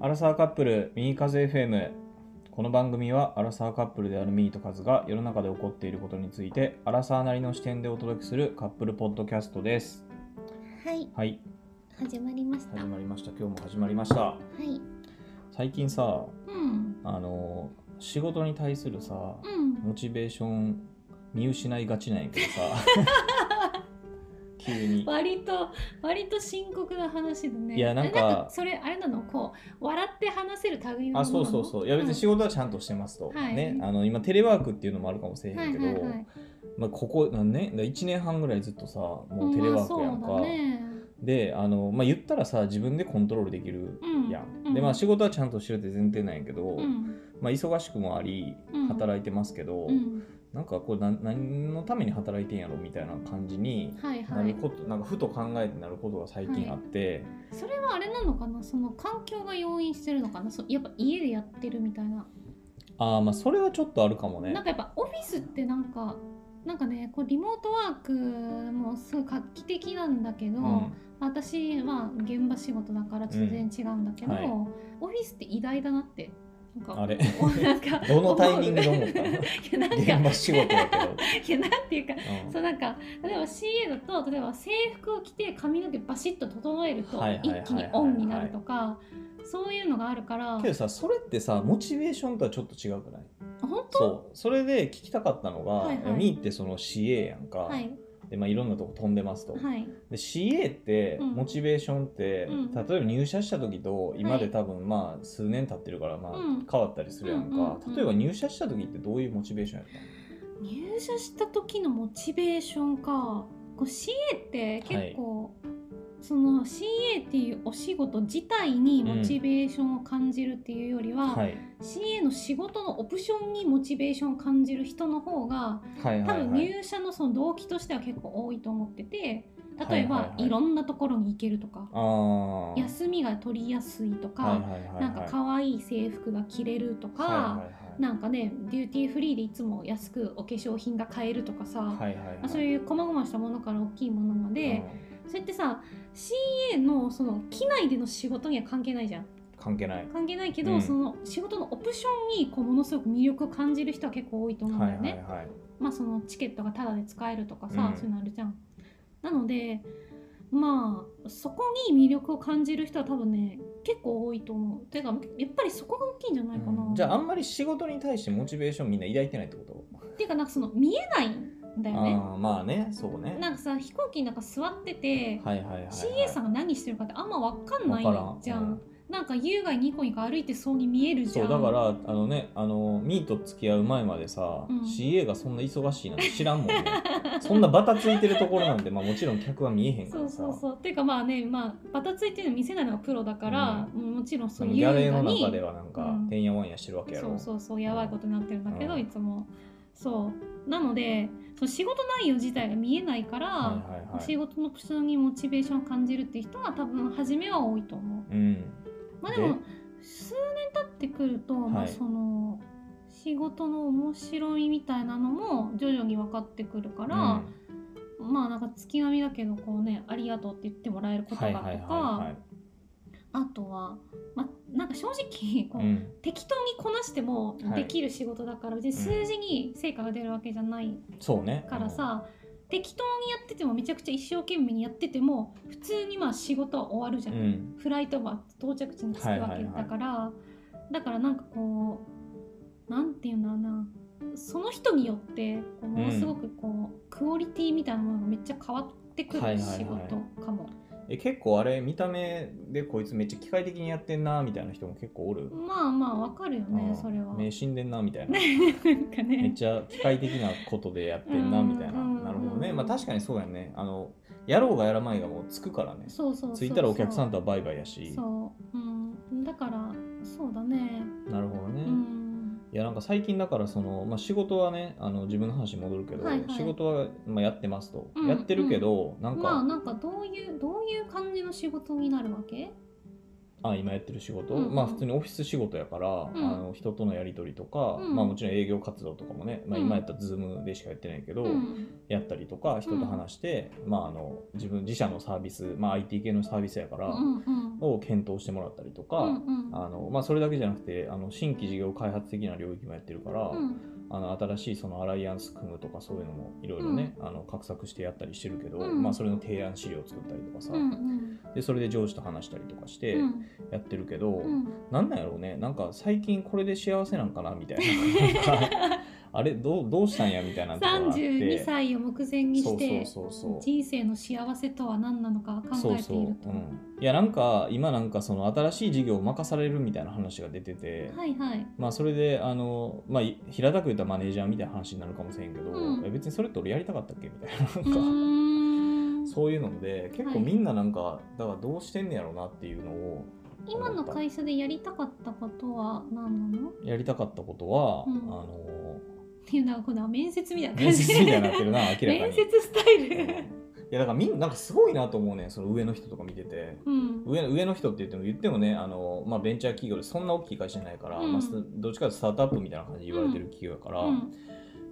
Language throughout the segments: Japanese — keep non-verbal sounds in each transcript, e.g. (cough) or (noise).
アラサーカップルミーカズ FM この番組はアラサーカップルであるミーとカズが世の中で起こっていることについてアラサーなりの視点でお届けするカップルポッドキャストですはい、はい始まりました。始まりました今日も始まりましたはい。最近さうん。あの仕事に対するさうん。モチベーション見失いがちなんやけどさ (laughs) 急に。割と割と深刻な話だね。いやなんか。えそれあれなの？こう笑って話せる類のあそうそうそう。いや別に仕事事はちゃんとしてますと、はい。ね。あの今テレワークっていうのもあるかもしれへんけど、はいはいはい。まあ、ここなんね1年半ぐらいずっとさもうテレワークやんか、まあね。であの、まあ、言ったらさ自分でコントロールできるうんやん、うん。でまあ仕事はちゃんとしてるって前提なんやけど、うん。まあ、忙しくもありうん。働いてますけど、うん。なんかこれ何何のために働いてんやろみたいな感じにはいは。ないること、なんかふと考えてなることが最近あって、それはあれなのかなその環境が要因してるのかな？そやっぱ家でやってるみたいな。ああまあそれはちょっとあるかもね。なんかやっぱオフィスってなんかなんかねこうリモートワークもすごい画期的なんだけど、うん。私は現場仕事だから全然違うんだけど、うんはい。オフィスって偉大だなってあれ。なんか (laughs) どのタイミングで思ったの (laughs) いやなんか現場仕事やけど、(laughs) いやなんていうかうん。そうなんか例えば CA だと例えば制服を着て髪の毛バシッと整えると一気にオンになるとかそういうのがあるから。けどさそれってさモチベーションとはちょっと違うくない？本当？そう。それで聞きたかったのが、はいはい。ミーってその CA やんか、はいでまあ、いろんなとこ飛んでますと、はい。で CA ってうん。モチベーションって、うん。例えば入社した時と今はい。で多分まあ数年経ってるからまあうん。変わったりするやんか、例えば入社した時ってどういうモチベーションやったの？入社した時のモチベーションか。こう CA って結構、その CA っていうお仕事自体にモチベーションを感じるっていうよりは、はい。CA の仕事のオプションにモチベーションを感じる人の方がはい多分はい。はい入社のその動機としては結構多いと思ってて例えば、はいはいはい。いろんなところに行けるとか休みが取りやすいとか、はいはいはいはい。なんか可愛い制服が着れるとか、はいはいはい。なんかねデューティーフリーでいつも安くお化粧品が買えるとかさ、はいはいはい。まあそういう細々したものから大きいものまで、それってさ CA のその機内での仕事には関係ないじゃん。うん関係ない。関係ないけど、うん。その仕事のオプションにこうものすごく魅力を感じる人は結構多いと思うんだよね、はいはいはい。まあそのチケットがタダで使えるとかさ、うん。そういうのあるじゃん。なのでまあそこに魅力を感じる人は多分ね結構多いと思う。ていうかやっぱりそこが大きいんじゃないかな、うんじゃああんまり仕事に対してモチベーションみんな抱いてないってことっていうかなんかその見えないんだよね。ああまあね。そうね。なんかさ飛行機の中座ってて、はいはいはい、はい、CA さんが何してるかってあんま分かんないじゃん、うん。なんか優雅にニコニコ歩いてそうに見えるじゃん。そうだからあのねあのミーと付き合う前までさ、うん。CA がそんな忙しいなんて知らんもんね。(laughs) そんなバタついてるところなんて、まあ、もちろん客は見えへんかそうらさ。そうそうっていうかまあねまあバタついてるの見せないのがプロだから、うん。もちろんそそうの優雅ギャレーのに中ではなんか、うん。てんやわんやしてるわけやろ。そうそうそうやばいことになってるんだけど、うん。いつも。そうなのでその仕事内容自体が見えないから、はいはいはい。仕事のプにモチベーションを感じるっていう人は多分初めは多いと思う。うん。まあでも数年経ってくると、まあはいその仕事の面白みみたいなのも徐々に分かってくるから、まあなんか月並みだけどこうねありがとうって言ってもらえることがとか、はいはいはいあとは、まあ、なんか正直こう、はい、うん。適当にこなしてもはい。できる仕事だから、別に数字に成果が出るわけじゃないそうね。からさ、適当にやっててもめちゃくちゃ一生懸命にやってても普通にまあ仕事は終わるじゃ。うん。んフライトは到着地に着くわけはいはいはい。だから、だからなんかこうなんていうんだろうな。その人によってものすごくこう、クオリティみたいなものがめっちゃ変わってくるはいはいはい。仕事かも。え結構あれ見た目でこいつめっちゃ機械的にやってんなみたいな人も結構おる、まあまあわかるよねうんそれは。目死んでんなみたいな。ね (laughs) なんかね。めっちゃ機械的なことでやってんなうんみたいな。うんなるほどね。まあ確かにそうやね。あのやろうがやらないがもうつくからね。そうそうそうそう。ついたらお客さんとはバイバイやし。そう、うん、だからそうだね。なるほどね、うん。いやなんか最近だからその、まあ、仕事はねあの自分の話に戻るけど、はいはい。仕事は、まあ、やってますと、うんやってるけど、なんか、まあなんかどういうどういう感じの仕事になるわけ？あ今やってる仕事、うんうん。まあ普通にオフィス仕事やから、うん。あの人とのやり取りとか、うん。まあもちろん営業活動とかもね、まあ、うん。今やったら Zoom でしかやってないけど、うん。やったりとか人と話して、まああの自分自社のサービス、まあ、IT 系のサービスやから、を検討してもらったりとか、あのまあ、それだけじゃなくてあの新規事業開発的な領域もやってるから、うんあの新しいそのアライアンス組むとかそういうのもいろいろね、あの画策してやったりしてるけど、うん。まあ、それの提案資料を作ったりとかさ、うんうん。でそれで上司と話したりとかしてうん。やってるけど、うん。なんなんやろうね。なんか最近これで幸せなんかなみたいな (laughs) あれどうどうしたんやみたいなところがあって。32歳を目前にしてそうそうそうそう。人生の幸せとは何なのか考えていると。うん、いやなんか今なんかその新しい事業を任されるみたいな話が出てて、はいはい。まあそれであの、まあ、い平たく言ったらマネージャーみたいな話になるかもしれんけど、うん。え別にそれって俺やりたかったっけみたいな。なん。うか、そういうので結構みんななんか、だからどうしてんねやろうなっていうのを今の会社でやりたかったことは何なの？っやりたかったことは、うん。あのていうのはこの面接みたいな面感じ接みたいになってるな明らかに。面接スタイうん。いルやだからみんななんかすごいなと思うねんその上の人とか見てて。うん。上上の人って言っても言ってもねあの、まあ、ベンチャー企業でそんな大きい会社じゃないから、うん。まあ、スどっちかというとスタートアップみたいな感じで言われてる企業やから、うん。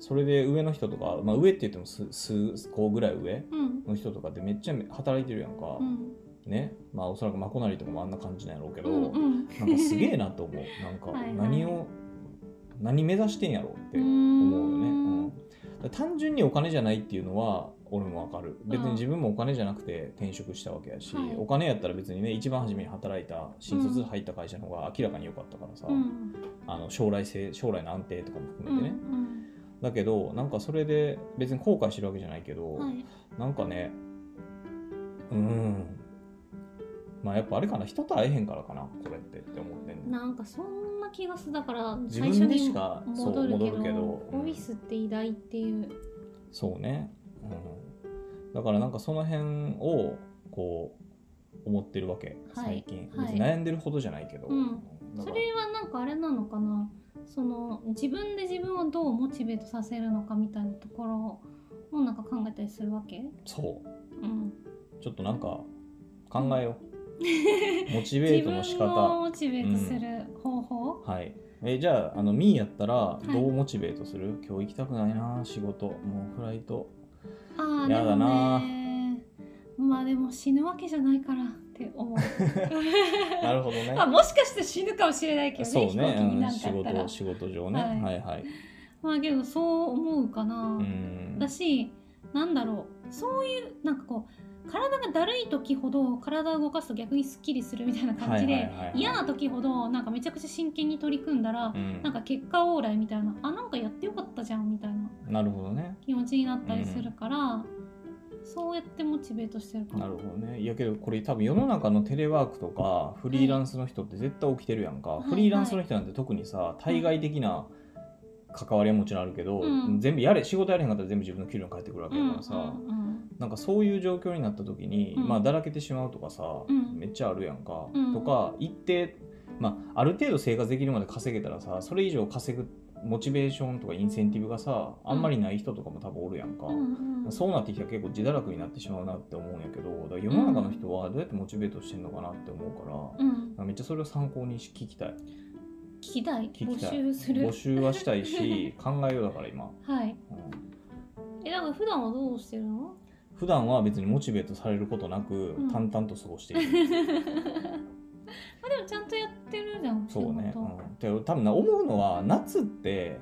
それで上の人とか、まあ、上って言っても数数個ぐらい上うん。の人とかってめっちゃ働いてるやんか、うん。ね。まあおそらくまこなりとかもあんな感じなんやろうけど、うんうん。なんかすげえなと思う。なんか (laughs) はいはい。何を何目指してんやろうってう思うよね、ん。うん。単純にお金じゃないっていうのは俺もわかる。別に自分もお金じゃなくて転職したわけやし、はい。お金やったら別にね一番初めに働いた新卒で入った会社の方が明らかに良かったからさ、うん。あの将来性将来の安定とかも含めてね、うんだけどなんかそれで別に後悔してるわけじゃないけど、うんはい。なんかねうんまあやっぱあれかな人と会えへんからかなこれってって思ってんのなんかそんな気がする。だから自分で最初にしかそう戻るけど戻るけどオフィスって偉大っていう。そうね、うん、だからなんかその辺をこう思ってるわけはい最近、はい。別に悩んでるほどじゃないけど、うん。だから。それはなんかあれなのかな。その自分で自分をどうモチベートさせるのかみたいなところをなんか考えたりするわけ？そう。うん。ちょっとなんか考えようモチベートの仕方。モチベートする方法、はい。えじゃああのミーやったらいどうモチベートする、今日行きたくないな仕事。もうフライト。ああやだな。まあでも死ぬわけじゃないからって思う。(laughs) なるほどね。(laughs) まあもしかして死ぬかもしれないけどねそうね、仕事仕事上ね、ははいい、はい。まあけどそう思うかな、うん。だしなんだろう。そういうなんかこう体がだるい時ほど体を動かすと逆にすっきりするみたいな感じで、はいはいはいはい。嫌な時ほどなんかめちゃくちゃ真剣に取り組んだら、うん。なんか結果オーライみたいなあなんかやってよかったじゃんみたいななるほどね。気持ちになったりするから、そうやってモチベートしてるかも。なるほどね。いやけどこれ多分世の中のテレワークとかフリーランスの人って絶対起きてるやんか、はい。フリーランスの人なんて特にさ対外的な関わりはもちろんあるけど、うん。全部やれ仕事やれへんかったら全部自分の給料に返ってくるわけだからさ、うんうんなんかそういう状況になった時に、うん。まあだらけてしまうとかさ、うん。めっちゃあるやんか、うん。とか一定まあある程度生活できるまで稼げたらさそれ以上稼ぐモチベーションとかインセンティブがさあんまりない人とかも多分おるやんか、うんうんそうなってきたら結構自堕落になってしまうなって思うんやけど世の中の人はどうやってモチベートしてんのかなって思うから、うん。めっちゃそれを参考にし聞きたい。聞きたい。募集する。募集はしたいし (laughs) 考えようだから今、はい。うん。えだから普段はどうしてるの？普段は別にモチベートされることなく、ん。淡々と過ごしている。(laughs) あでもちゃんとやってるじゃんそうね、うん、で多分な思うのは夏って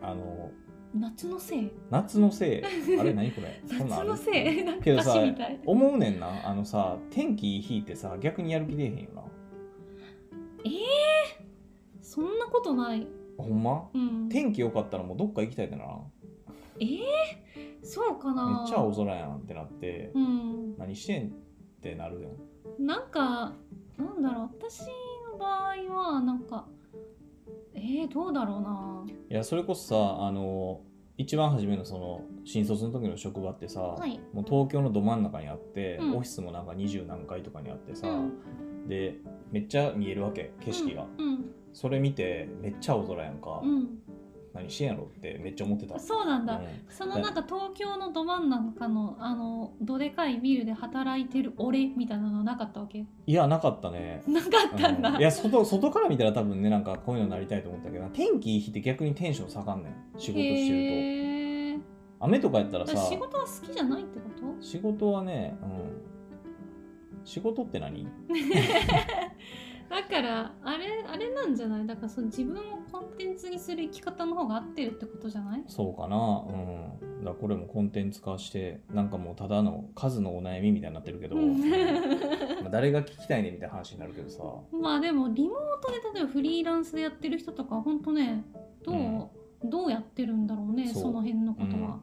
あの夏のせい？夏のせい。(laughs) あれ何これ？そんなんある？夏のせい？なんかけどさ歌詞みたい。思うねんな。あのさ天気引いてさ逆にやる気出えへんよな。えー、そんなことない。ほんま？うん。天気良かったらもうどっか行きたいってなえー、そうかめなっちゃ青空やんってなって、うん。何してんってなるやんなんかなんだろう私の場合はなんかえー、どうだろうな。いやそれこそさあの一番初めのその新卒の時の職場ってさ、はい。もう東京のど真ん中にあって、うん。オフィスもなんか二十何階とかにあってさ、うん。でめっちゃ見えるわけ景色が、うん。それ見てめっちゃ青空やんか、うん何してんやろってめっちゃ思ってた。そうなんだ、うん。そのなんか東京のど真ん中のあのどでかいビルで働いてる俺みたいなのなかったわけ？いやなかったね。なかったんだ、うん。いや外外から見たら多分ねなんかこういうのになりたいと思ったけど天気いい日って逆にテンション下がんねん。仕事してると。雨とかやったらさ仕事は好きじゃないってこと？仕事はね、うん、仕事って何？(laughs) だからあれあれなんじゃない？だからその自分をコンテンツにする生き方の方が合ってるってことじゃない？そうかな。うん。だからこれもコンテンツ化してなんかもうただの数のお悩みみたいになってるけど、うん。(laughs) まあ誰が聞きたいねみたいな話になるけどさ。まあでもリモートで例えばフリーランスでやってる人とかは本当ねどう、うん。どうやってるんだろうねその辺のことは。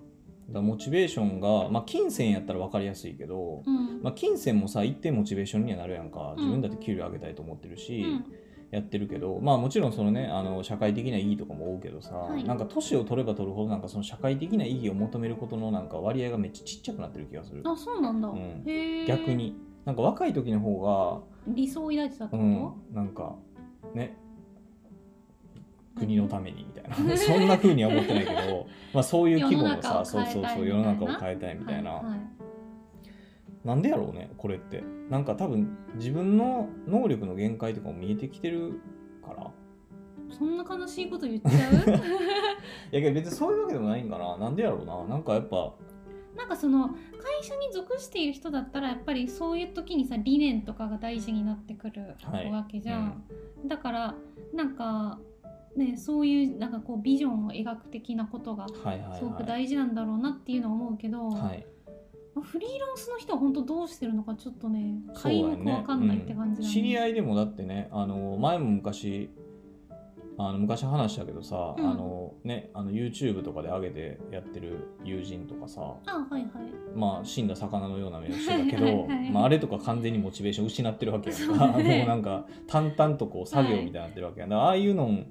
だモチベーションが、まあ、金銭やったら分かりやすいけど、うん。まあ、金銭もさ一定モチベーションにはなるやんか。うん。自分だって給料上げたいと思ってるし、うん。やってるけどまあもちろんそのねあの社会的な意義とかも多うけどさ、はい。なんか年を取れば取るほどなんかその社会的な意義を求めることのなんか割合がめっちゃちっちゃくなってる気がする。あそうなんだ、うん。逆に。なんか若い時の方理想を抱いてたってが、こうん、なんかね国のためにみたいな。(laughs) そんな風には思ってないけどまあそういう規模のさそうそうそう世世の中をを変えたいみとたいな、はいはい。なんでやろうねこれって。なんか多分自分の能力の限界とかも見えてきてるから。そんな悲しいこと言っちゃう？(laughs) いやけど別にそういうわけでもないんかな。なんでやろうな。なんかやっぱなんかその会社に属している人だったらやっぱりそういう時にさ理念とかが大事になってくるはいわけじゃん、だからなんかねそういうなんかこうビジョンを描く的なことがはいはいはい。すごく大事なんだろうなっていうのは思うけど、はい。フリーランスの人は本当どうしてるのかちょっとね皆目わかんないって感じだね、うん。知り合いでもだってねあの前も昔あの昔話したけどさ、うん。あのねあの YouTube とかで上げてやってる友人とかさあはいはい。まあ死んだ魚のような目をしてたけどはいはいはい。まあ、あれとか完全にモチベーション失ってるわけやんか、だね。(laughs) もうなんか淡々とこう作業みたいになってるわけやん。だからああいうの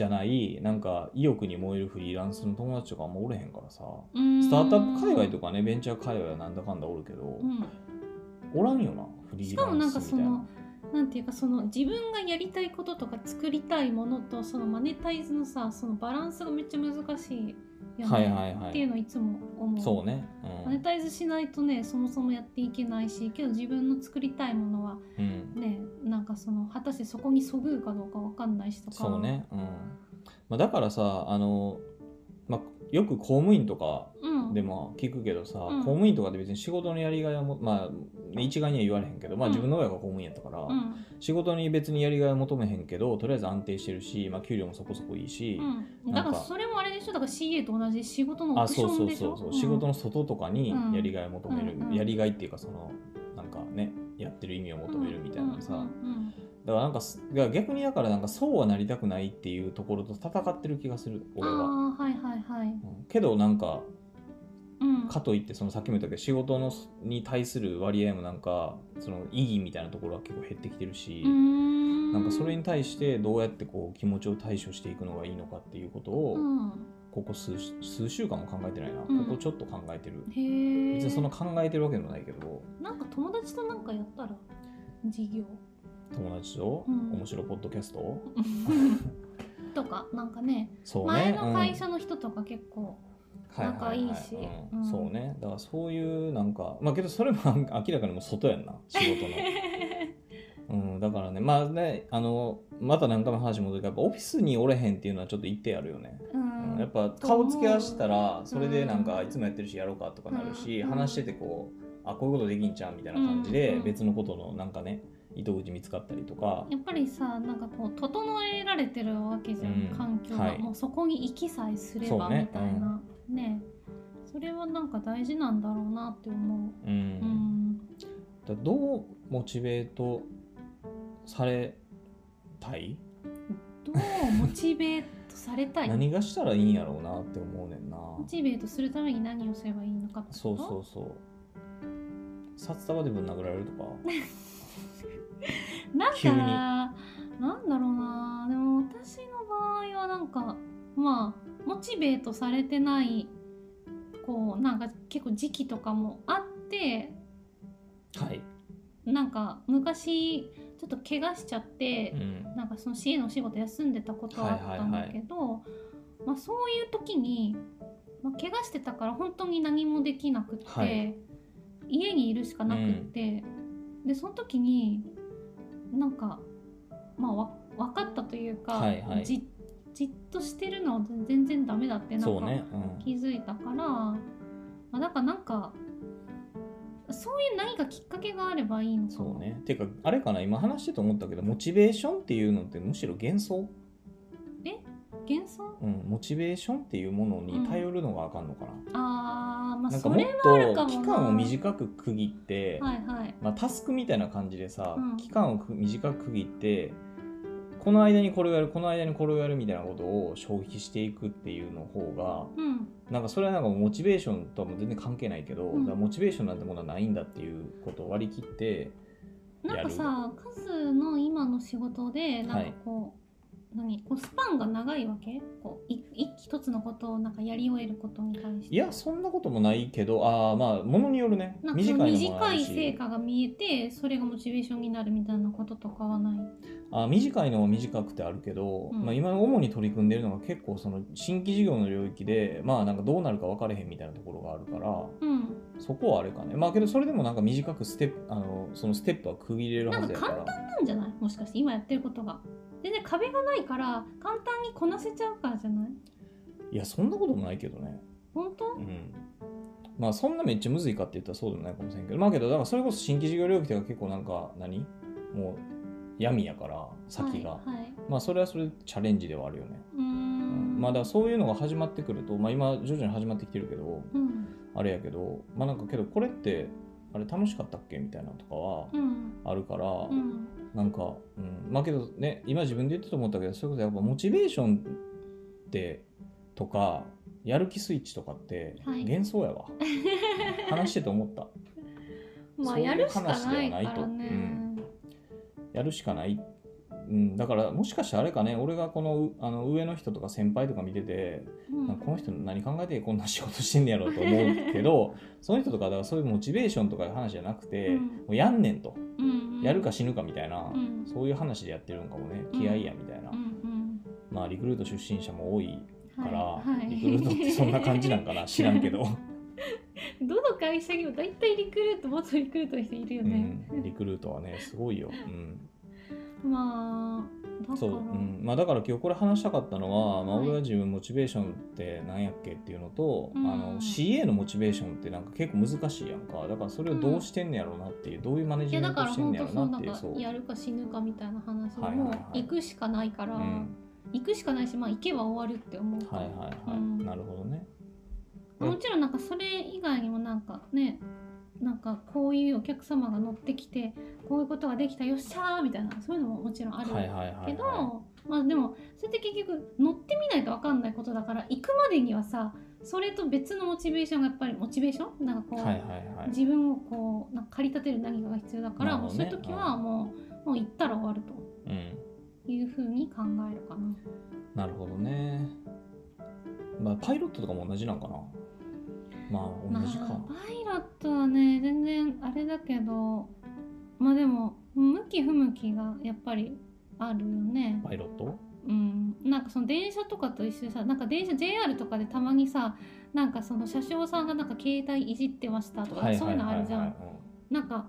じゃないなんか意欲に燃えるフリーランスの友達とかあんまおれへんからさ。ススタートアップ界隈とかねベンチャー界隈はなんだかんだおるけど、うん。おらんよなフリーランスみたいなかそのなんていうかその自分がやりたいこととか作りたいものとそのマネタイズのさそのバランスがめっちゃ難しいよね、っていうのをいつも思う。そうね。マネタイズしないとねそもそもやっていけないしけど自分の作りたいものはうん、うん、ねなんかその果たしてそこにそぐうかどうかわかんないしとか。そうね、うん。まあ、だからさあの、まあ、よく公務員とかうん。でも聞くけどさ、うん。公務員とかで別に仕事のやりがいはもまあ一概には言われへんけど、まあ、うん自分の親が公務員やったから、うん。仕事に別にやりがいは求めへんけどとりあえず安定してるし、まあ、給料もそこそこいいし、うん、なんかだからそれもあれでしょ？だから CA と同じ仕事のオあプシそうそうョンでしょ？そうそう、仕事の外とかにうん。やりがいを求める、やりがいっていうかそのなんかねやってる意味を求めるみたいなさ、だからなんか逆にだからなんかそうはなりたくないっていうところと戦ってる気がするうん、俺は、ああはいはいはい、うん。けどなんかうん、かといってそのさっきも言ったけど仕事のに対する割合もなんかその意義みたいなところは結構減ってきてるし、なんかそれに対してどうやってこう気持ちを対処していくのがいいのかっていうことを、うん、ここ数数週間も考えてないな、うん。ここちょっと考えてる。別にその考えてるわけでもないけど。なんか友達となんかやったら？事業友達とうん。面白いポッドキャスト、(laughs) とかなんかねそうね前の会うん社の人とか結構、仲いいしうん。うん。そうね。だからそういうなんかまあけどそれも (laughs) 明らかにもう外やんな仕事の。(laughs) うん、だからねまあねあのまた何回も話戻るけどやっぱオフィスにおれへんっていうのはちょっと一定あるよね、うん。うんやっぱ顔つけ合わせたらうそれでなんかいつもやってるしやろうかとかなるし、うん。話しててこうあこういうことできんちゃうみたいな感じでうん。別のことのなんかね糸口見つかったりとか、やっぱりさなんかこう整えられてるわけじゃん、うん。環境が、はい。もうそこに行きさえすればそうね。みたいな。ね。それはなんか大事なんだろうなって思う。ん。う、うん、だどうモチベートされたい？どうモチベートされたい？モ (laughs) 何がしたらいいんやろうなって思うねんな。チベートするために何をすればいいのかってそうことそうそう。札束でぶん殴られるとか？(laughs) (laughs) なんかなんだろうな。でも私の場合はなんかまあモチベートされてないこうなんか結構時期とかもあってはい、なんか昔ちょっと怪我しちゃってう、ん、なんかその CA のお仕事休んでたことはあったんだけど、まあ、そういう時に、まあ、怪我してたから本当に何もできなくって、はい。家にいるしかなくって、でその時になんかまあわ分かったというか、はいはい。じじっとしてるのは全然ダメだってなんかね、うん、気づいたから、まあ、だからなんかそういう何かきっかけがあればいいのかな。そうね。てかあれかな今話してて思ったけどモチベーションっていうのってむしろ幻想、幻想？うん、モチベーションっていうものに頼るのがあかんのかな、あーまあなんかもっと期間を短く区切って、はいはい。まあ、タスクみたいな感じでさ、うん。期間をく短く区切ってこの間にこれをやるこの間にこれをやるみたいなことを消費していくっていうの方がうん。なんかそれはなんかモチベーションとは全然関係ないけど、うん。モチベーションなんてものはないんだっていうことを割り切ってなんかさカズの今の仕事でなんかこう、何こうスパンが長いわけ？こういい一つのことをなんかやり終えることに対して。いやそんなこともないけどああまあものによるね。な短いのもあ短い成果が見えてそれがモチベーションになるみたいなこととかはない。あ短いのは短くてあるけど、うん。まあ、今主に取り組んでるのが結構その新規事業の領域でまあなんかどうなるか分かれへんみたいなところがあるからうん。そこはあれかね。まあけどそれでもなんか短くステップあのそのステップは区切れるはずやから。なんかなんじゃない？もしかして今やってることが全然壁がないから簡単にこなせちゃうからじゃない？いやそんなこともないけどね。本当？うん。まあそんなめっちゃむずいかって言ったらそうでもないかもしれんけど。まあけどだからそれこそ新規事業領域とか結構なんか何？もう闇やから先が、はい、はい、まあそれはそれでチャレンジではあるよね。うーん。まあだからそういうのが始まってくると、まあ、今徐々に始まってきてるけどうん。あれやけどまあなんかけどこれってあれ楽しかったっけ？みたいなのとかはうん。あるから、うんなんか、うん、まあけどね今自分で言ってて思ったけどそれこそやっぱモチベーションってとかやる気スイッチとかってはい。幻想やわ、(laughs) 話してて思った。まあやるしか話でないはないと。からね、やるしかない、うん、だからもしかしてあれかね俺がこのうあの上の人とか先輩とか見ててうん。この人何考えてこんな仕事してんねやろうと思うけど (laughs) その人とかだからそういうモチベーションとかいう話じゃなくて、うん。もうやんねんと。うんうんやるか死ぬかみたいな、うん。そういう話でやってるんかもね。うん。気合いやみたいな、まあリクルート出身者も多いから、はいはい。リクルートってそんな感じなんかな。(laughs) 知らんけど、どの会社にも大体リクルート元リクルートの人いるようね、ん、リクルートはねすごいよ、うん、まあそう、うん。まあ、だから今日これ話したかったのは、まあ、はい。俺は自分モチベーションって何やっけっていうのと、うん。あの CA のモチベーションってなんか結構難しいやんか。だからそれをどうしてんねやろうなっていう、どういうマネいジメントしてんねやろううなっていうそうかやるか死ぬかみたいな話でもはいはいはい。行くしかないから、うん、行くしかないしまあ行けば終わるって思うはいはいはい、うん。なるほどね。もちろんなんかそれ以外にもなんかねなんかこういうお客様が乗ってきてこういうことができたよっしゃーみたいなそういうのももちろんあるけど、はまあでもそれって結局乗ってみないと分かんないことだから行くまでにはさそれと別のモチベーションがやっぱりモチベーション？なんかこう、自分をこうなんか駆り立てる何かが必要だから、もうそういう時はもう,、もう行ったら終わると。うん。いうふうに考えるかな。なるほどね。まあパイロットとかも同じなんかなまあ同じか、まあ、パイロットはね全然あれだけどまあでも向き不向きがやっぱりあるよね。パイロット？うん、なんかその電車とかと一緒でさなんか電車 JR とかでたまにさなんかその車掌さんがなんか携帯いじってましたとか、そういうのあるじゃん。なんか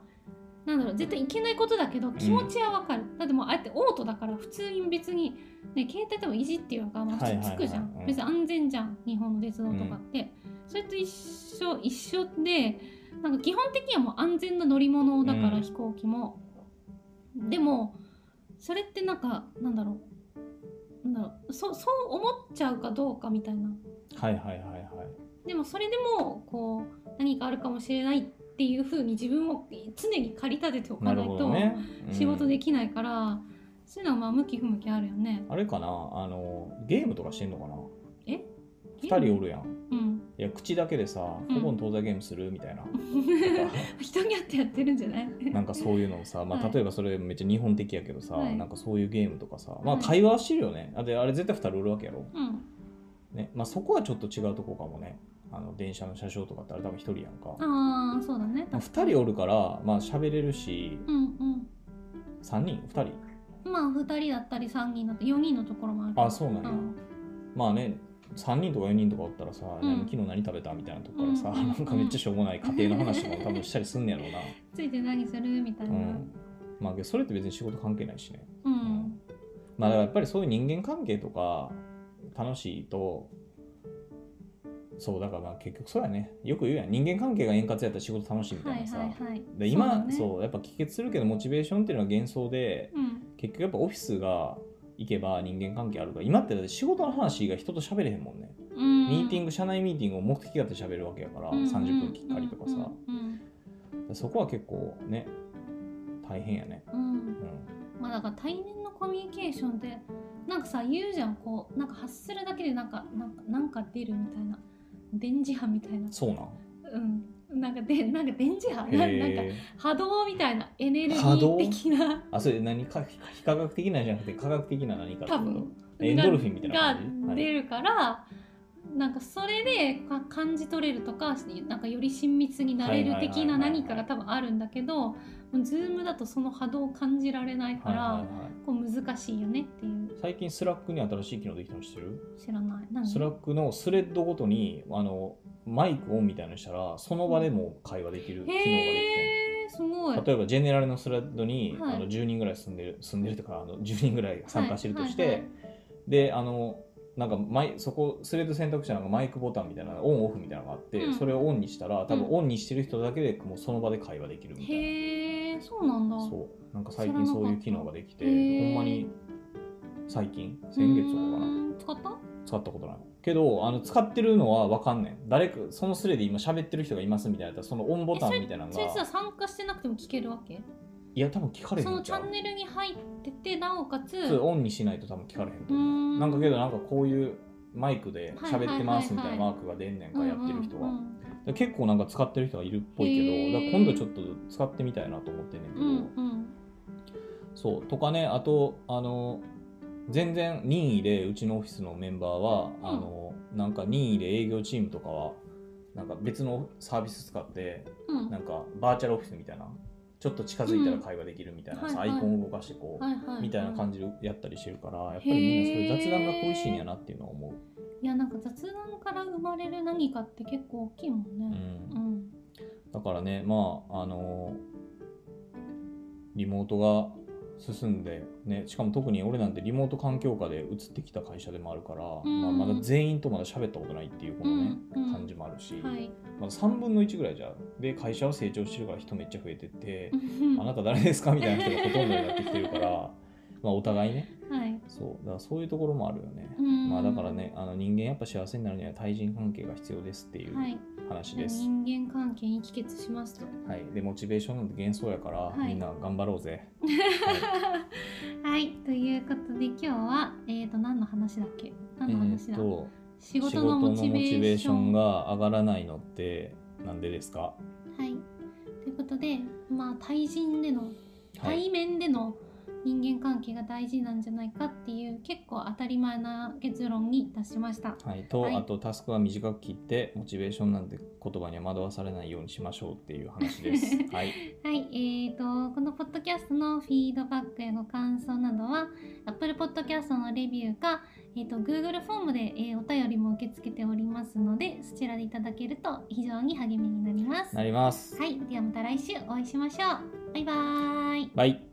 なんだろう絶対いけないことだけど気持ちはわかる、だってもうあえてオートだから普通に別に、ね、携帯でもいじってよがまあつくじゃん、うん。別に安全じゃん日本の鉄道とかって、それと一緒一緒でなんか基本的にはもう安全な乗り物だから、うん。飛行機も。でもそれってなんかなんだろう。なんだろう。そそう思っちゃうかどうかみたいな。はいはいはいはい。でもそれでもこう何かあるかもしれないっていうふうに自分を常に駆り立てておかないとね、うん。仕事できないから、そういうのはまあ向き不向きあるよね。あれかな。あのゲームとかしてんのかな。え2人おるやん。うん。いや口だけでさうん。古今東西ゲームするみたいな、(laughs) 人によってやってるんじゃない？なんかそういうのをさ、まあ、はい。例えばそれめっちゃ日本的やけどさ、はい。なんかそういうゲームとかさまあはい。会話はしてるよね、あであれ絶対2人おるわけやろ、うん。ねまあ、そこはちょっと違うとこかもね。あの電車の車掌とかってあれ多分1人やんか、ああ、そうだね。まあ、2人おるからまあ喋れるしうん3人2人？うん。まあ2人だったり3人だったり4人のところもある。あそうなんや。ん。まあね3人とか4人とかおったらさ、うん何昨日何食べたみたいなとこからさ、うんなんかめっちゃしょうもない家庭の話とかも多分したりすんねやろうな。ついて何するみたいな。うん。まあそれって別に仕事関係ないしね。うん。まあだからやっぱりそういう人間関係とか楽しいと、そうだからまあ結局そうやね。よく言うやん。人間関係が円滑やったら仕事楽しいみたはいいなさ。はいはい。で今そそうう,、だねやっぱ帰結するけどモチベーションっていうのは幻想でうん。結局やっぱオフィスが行けば人間関係あるから。今って仕事の話が人と喋れへんもんね、うん。ミーティング社内ミーティングを目的があって喋るわけやから、うん30分きっかりとかさ、うんそこは結構ね大変やね、うん。まあだから対面のコミュニケーションってなんかさ言うじゃんこうなんか発するだけでなんかなんかなんか出るみたいな。電磁波みたいな。そうなん。うんなんかでなんか電磁波ななんか波動みたいなエネルギー的な。あそれ何か？非科学的なんじゃなくて科学的な何か多分。エンドルフィンみたいなが出るから、なんかそれでか感じ取れるとかなんかより親密になれる的な何かが多分あるんだけどズームだとその波動を感じられないから、はいはいはい。こう難しいよねっていう。最近スラックに新しい機能できたの知ってる？知らない。何？スラックのスレッドごとにあのマイクオンみたいなのしたらその場でも会話できる機能ができてすごい。例えばジェネラルのスレッドに、はい。あの10人ぐらい住んでる (laughs) 住んでるとかあの10人ぐらい参加してるとして、はいはいであのなんかマイそこスレッド選択したらマイクボタンみたいなオンオフみたいなのがあって、うん。それをオンにしたら多分うんオンにしてる人だけでもうその場で会話できるみたいな、へえそうなんだ。そう。なんか最近そういう機能ができてほんまに最近？先月とかかうな使った？使ったことないけどあの使ってるのは分かんねん誰かそのスレで今喋ってる人がいますみたいなそのオンボタンみたいなのそいつはが参加してなくても聞けるわけ？いや多分聞かれへんそのチャンネルに入っててなおかつオンにしないと多分聞かれへんと思んうなんかけどなんかこういうマイクで喋ってますみたいなマークが出んねんかやってる人は、結構なんか使ってる人がいるっぽいけどだ今度ちょっと使ってみたいなと思ってんねんけど、うんうん。そう。とかねあとあの全然任意でうちのオフィスのメンバーは、うん。あのなんか任意で営業チームとかはなんか別のサービス使ってうん。なんかバーチャルオフィスみたいなちょっと近づいたら会話できるみたいなさ、はいはい。アイコンを動かしてこう、はいはいみたいな感じでやったりしてるからやっぱりみんなそういう雑談が恋しいんやなっていうのは思う。いやなんか雑談から生まれる何かって結構大きいもんうん。ねうん。だからねまああのリモートが進んで、ね、しかも特に俺なんてリモート環境下で移ってきた会社でもあるから、うん。まあ、まだ全員とまだ喋ったことないっていうこのね、うん。うん。感じもあるし、はい。まだ3分の1ぐらいじゃで会社は成長してるから人めっちゃ増えてって、うん。あなた誰ですか？みたいな人がほとんどになってきてるからまあお互いね。はい。そう。だからそういうところもあるよね、うん。まあだからねあの人間やっぱ幸せになるには対人関係が必要ですっていうはい。話です、人間関係に帰結しますと。はい、でモチベーションなんて幻想やから、はい。みんな頑張ろうぜ。(laughs) はい。ということで今日はえっ、ー、と何の話だっけ？何の話だ、えー仕事のモチベーションが上がらないのってなんでですか？はい。ということでまあ対人でのはい。対面での人間関係が大事なんじゃないかっていう結構当たり前な結論に達しましたはい、と、はいあとタスクは短く切ってモチベーションなんて言葉には惑わされないようにしましょうっていう話です。(laughs) はい、はい、えー、と、このポッドキャストのフィードバックやご感想などは、Apple Podcast のレビューか、えー、と Google フォームで、えーお便りも受け付けておりますので、そちらでいただけると非常に励みになります。なります。はい、ではまた来週お会いしましょう。バイバーイ。バイ。